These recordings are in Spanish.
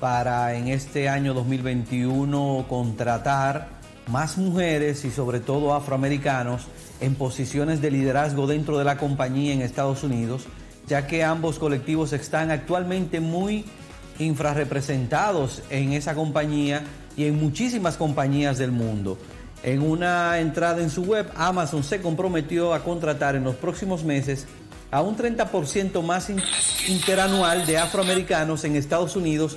para en este año 2021 contratar más mujeres y sobre todo afroamericanos en posiciones de liderazgo dentro de la compañía en Estados Unidos, ya que ambos colectivos están actualmente muy infrarrepresentados en esa compañía y en muchísimas compañías del mundo. En una entrada en su web, Amazon se comprometió a contratar en los próximos meses a un 30% más in- interanual de afroamericanos en Estados Unidos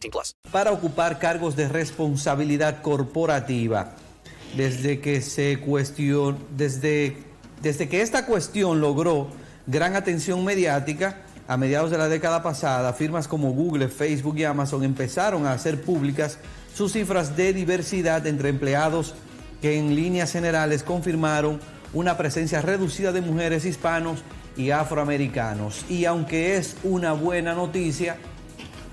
18 plus. para ocupar cargos de responsabilidad corporativa. Desde que se desde, desde que esta cuestión logró gran atención mediática, a mediados de la década pasada, firmas como Google, Facebook y Amazon empezaron a hacer públicas sus cifras de diversidad entre empleados que en líneas generales confirmaron una presencia reducida de mujeres hispanos y afroamericanos. Y aunque es una buena noticia,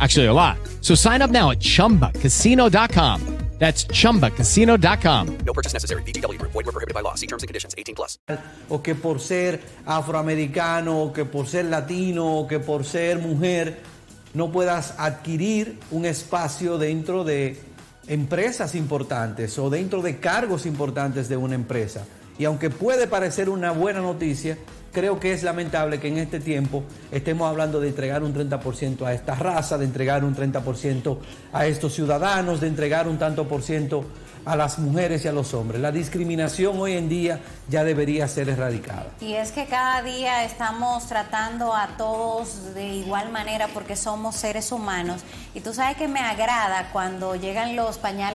Actually, a lot. So sign up now at chumbacasino.com. That's chumbacasino.com. No purchase necessary. VGW Group. Void were prohibited by law. See terms and conditions. 18 plus. o que por ser afroamericano, o que por ser latino, o que por ser mujer, no puedas adquirir un espacio dentro de empresas importantes o dentro de cargos importantes de una empresa. Y aunque puede parecer una buena noticia, creo que es lamentable que en este tiempo estemos hablando de entregar un 30% a esta raza, de entregar un 30% a estos ciudadanos, de entregar un tanto por ciento a las mujeres y a los hombres. La discriminación hoy en día ya debería ser erradicada. Y es que cada día estamos tratando a todos de igual manera porque somos seres humanos. Y tú sabes que me agrada cuando llegan los pañales.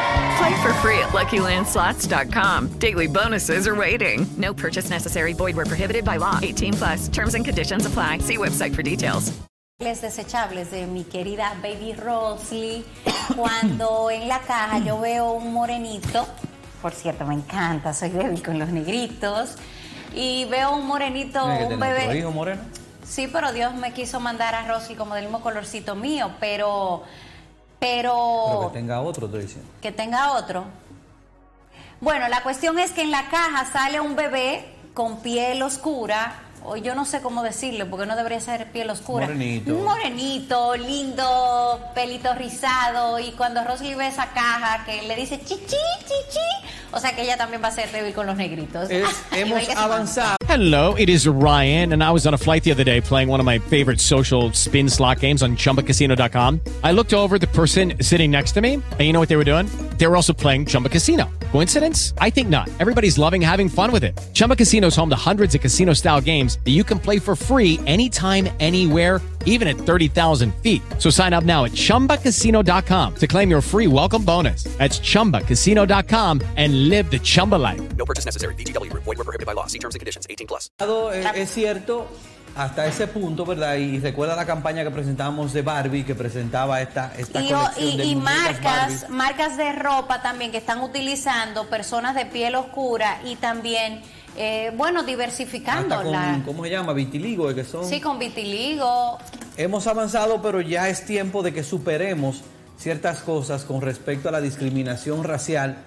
Play for free at LuckyLandSlots.com. Daily bonuses are waiting. No purchase necessary. Void were prohibited by law. 18 plus. Terms and conditions apply. See website for details. desechables de mi querida Baby Rosley, cuando en la caja yo veo un morenito, por cierto me encanta, soy débil con los negritos, y veo un morenito, un bebé. hijo moreno. Sí, pero Dios me quiso mandar a Rosy como del mismo colorcito mío, pero, pero, Pero que tenga otro, estoy diciendo. que tenga otro. Bueno, la cuestión es que en la caja sale un bebé con piel oscura, o yo no sé cómo decirle, porque no debería ser piel oscura. Morenito. Morenito, lindo, pelito rizado, y cuando Rosy ve esa caja que le dice chichi, chichi, o sea que ella también va a ser débil con los negritos. Es- hemos avanzado. Hello, it is Ryan, and I was on a flight the other day playing one of my favorite social spin slot games on chumbacasino.com. I looked over at the person sitting next to me, and you know what they were doing? They were also playing Chumba Casino. Coincidence? I think not. Everybody's loving having fun with it. Chumba Casino is home to hundreds of casino style games that you can play for free anytime, anywhere, even at 30,000 feet. So sign up now at chumbacasino.com to claim your free welcome bonus. That's chumbacasino.com and live the Chumba life. No purchase necessary. VGW Group. Void were prohibited by law. See terms and conditions. 18 plus. Es cierto hasta ese punto, ¿verdad? Y recuerda la campaña que presentamos de Barbie, que presentaba esta, esta Y, o- colección y- de y marcas, Barbie. marcas de ropa también que están utilizando personas de piel oscura y también, eh, bueno, diversificando Hasta la... ¿cómo se llama? Vitiligo, que son... Sí, con vitiligo. Hemos avanzado, pero ya es tiempo de que superemos ciertas cosas con respecto a la discriminación racial.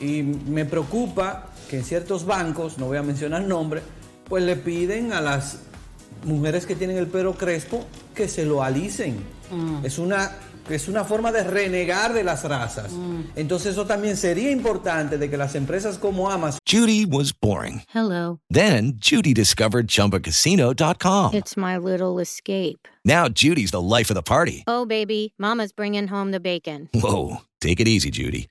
Y me preocupa que en ciertos bancos, no voy a mencionar nombres, pues le piden a las mujeres que tienen el pelo crespo que se lo alicen. Es una es una forma de renegar de las razas. Entonces eso también sería importante de que las empresas como Amazon Judy was boring. Hello. Then Judy discovered ChumbaCasino.com. It's my little escape. Now Judy's the life of the party. Oh, baby, Mama's bringing home the bacon. Whoa, take it easy, Judy.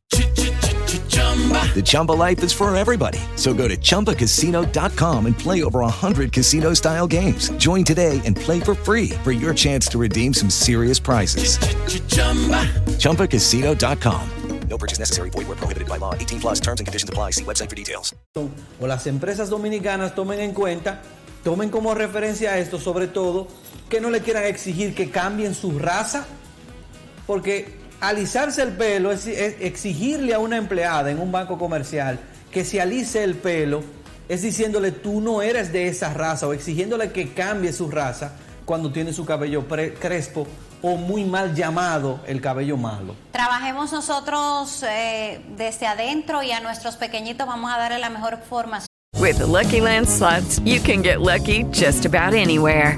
The Chumba life is for everybody. So go to ChumbaCasino.com and play over 100 casino style games. Join today and play for free for your chance to redeem some serious prizes. ChumbaCasino.com. No purchase necessary. Void were prohibited by law. 18 plus terms and conditions apply. See website for details. o las empresas dominicanas tomen en cuenta, tomen como referencia esto, sobre todo, que no le quieran exigir que cambien su raza, porque alisarse el pelo es, es exigirle a una empleada en un banco comercial que se alice el pelo, es diciéndole tú no eres de esa raza o exigiéndole que cambie su raza cuando tiene su cabello pre- crespo o muy mal llamado el cabello malo. Trabajemos nosotros eh, desde adentro y a nuestros pequeñitos vamos a darle la mejor forma. With the Lucky Land slots, you can get lucky just about anywhere.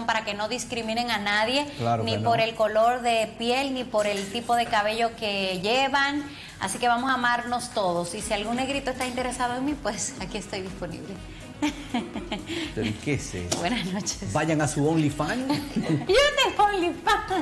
Para que no discriminen a nadie, Claro ni no. por el color de piel, ni por el tipo de cabello que llevan. Así que vamos a amarnos todos. Y si algún negrito está interesado en mí, pues aquí estoy disponible. ¿Qué es? Buenas noches. Vayan a su OnlyFans. Yo tengo OnlyFans.